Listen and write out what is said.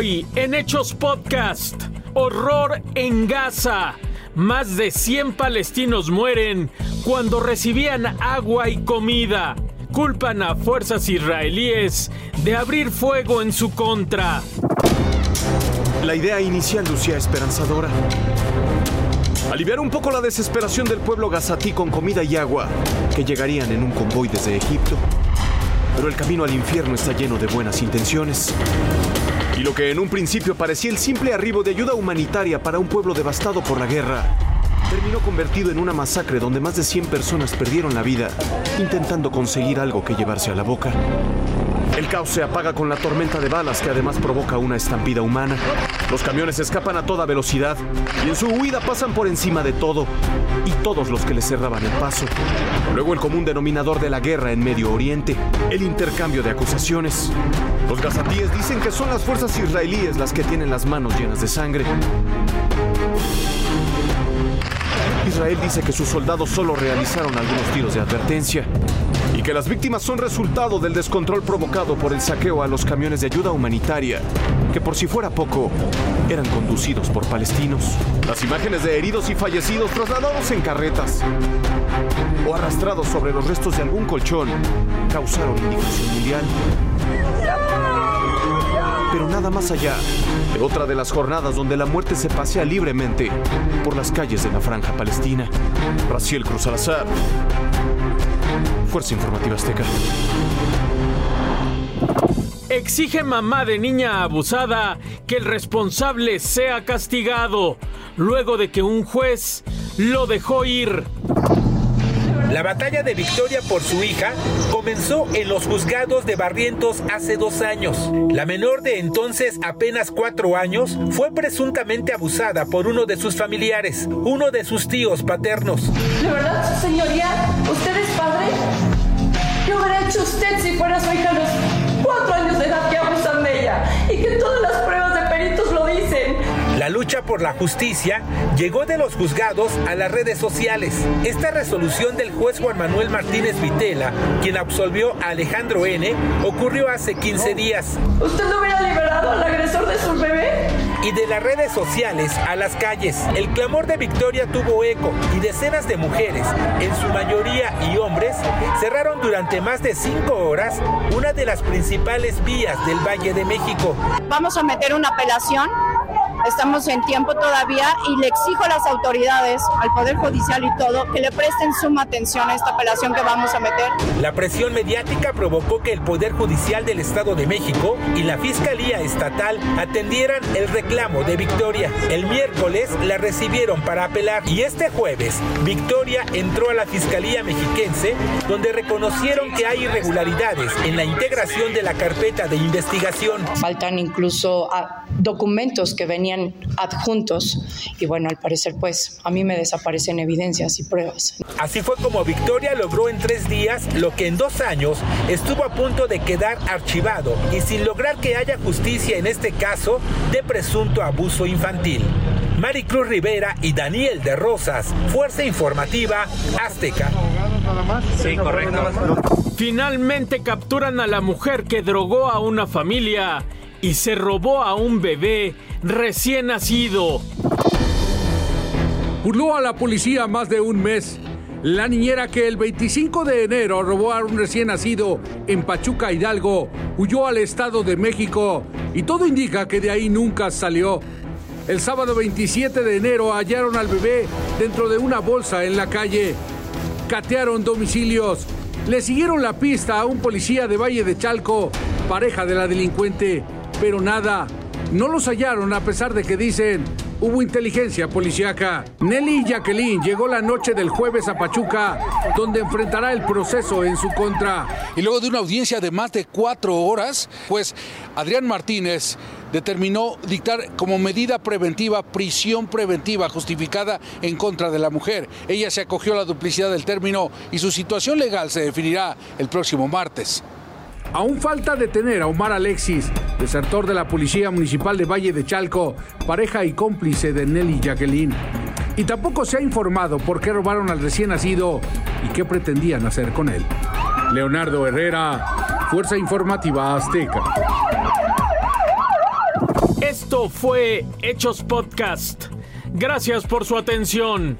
Hoy en Hechos Podcast, horror en Gaza. Más de 100 palestinos mueren cuando recibían agua y comida. Culpan a fuerzas israelíes de abrir fuego en su contra. La idea inicial lucía esperanzadora. Aliviar un poco la desesperación del pueblo gazatí con comida y agua que llegarían en un convoy desde Egipto. Pero el camino al infierno está lleno de buenas intenciones. Y lo que en un principio parecía el simple arribo de ayuda humanitaria para un pueblo devastado por la guerra, terminó convertido en una masacre donde más de 100 personas perdieron la vida intentando conseguir algo que llevarse a la boca. El caos se apaga con la tormenta de balas que además provoca una estampida humana. Los camiones escapan a toda velocidad y en su huida pasan por encima de todo y todos los que les cerraban el paso. Luego el común denominador de la guerra en Medio Oriente, el intercambio de acusaciones. Los gazatíes dicen que son las fuerzas israelíes las que tienen las manos llenas de sangre. Israel dice que sus soldados solo realizaron algunos tiros de advertencia y que las víctimas son resultado del descontrol provocado por el saqueo a los camiones de ayuda humanitaria, que por si fuera poco, eran conducidos por palestinos. Las imágenes de heridos y fallecidos trasladados en carretas o arrastrados sobre los restos de algún colchón causaron indignación mundial. Pero nada más allá de otra de las jornadas donde la muerte se pasea libremente por las calles de la franja palestina. Raciel Cruz Salazar, Fuerza Informativa Azteca. Exige mamá de niña abusada que el responsable sea castigado luego de que un juez lo dejó ir. La batalla de Victoria por su hija comenzó en los juzgados de Barrientos hace dos años. La menor de entonces apenas cuatro años fue presuntamente abusada por uno de sus familiares, uno de sus tíos paternos. ¿De verdad, señoría? ¿Usted es padre? ¿Qué hubiera hecho usted si fuera su hija a los cuatro años de edad que abusan de ella? Y que todas las lucha por la justicia llegó de los juzgados a las redes sociales. Esta resolución del juez Juan Manuel Martínez Vitela, quien absolvió a Alejandro N., ocurrió hace 15 días. ¿Usted no hubiera liberado al agresor de su bebé? Y de las redes sociales a las calles, el clamor de Victoria tuvo eco y decenas de mujeres, en su mayoría y hombres, cerraron durante más de cinco horas una de las principales vías del Valle de México. Vamos a meter una apelación estamos en tiempo todavía y le exijo a las autoridades, al Poder Judicial y todo, que le presten suma atención a esta apelación que vamos a meter. La presión mediática provocó que el Poder Judicial del Estado de México y la Fiscalía Estatal atendieran el reclamo de Victoria. El miércoles la recibieron para apelar y este jueves Victoria entró a la Fiscalía Mexiquense donde reconocieron que hay irregularidades en la integración de la carpeta de investigación. Faltan incluso documentos que venían adjuntos y bueno, al parecer pues a mí me desaparecen evidencias y pruebas. Así fue como Victoria logró en tres días lo que en dos años estuvo a punto de quedar archivado y sin lograr que haya justicia en este caso de presunto abuso infantil. Maricruz Rivera y Daniel de Rosas, Fuerza Informativa Azteca. Sí, correcto. Finalmente capturan a la mujer que drogó a una familia y se robó a un bebé recién nacido. Burló a la policía más de un mes. La niñera que el 25 de enero robó a un recién nacido en Pachuca Hidalgo huyó al Estado de México y todo indica que de ahí nunca salió. El sábado 27 de enero hallaron al bebé dentro de una bolsa en la calle. Catearon domicilios. Le siguieron la pista a un policía de Valle de Chalco, pareja de la delincuente, pero nada. No los hallaron a pesar de que dicen hubo inteligencia policiaca. Nelly Jacqueline llegó la noche del jueves a Pachuca, donde enfrentará el proceso en su contra. Y luego de una audiencia de más de cuatro horas, pues Adrián Martínez determinó dictar como medida preventiva prisión preventiva justificada en contra de la mujer. Ella se acogió a la duplicidad del término y su situación legal se definirá el próximo martes. Aún falta detener a Omar Alexis, desertor de la Policía Municipal de Valle de Chalco, pareja y cómplice de Nelly Jacqueline. Y tampoco se ha informado por qué robaron al recién nacido y qué pretendían hacer con él. Leonardo Herrera, Fuerza Informativa Azteca. Esto fue Hechos Podcast. Gracias por su atención.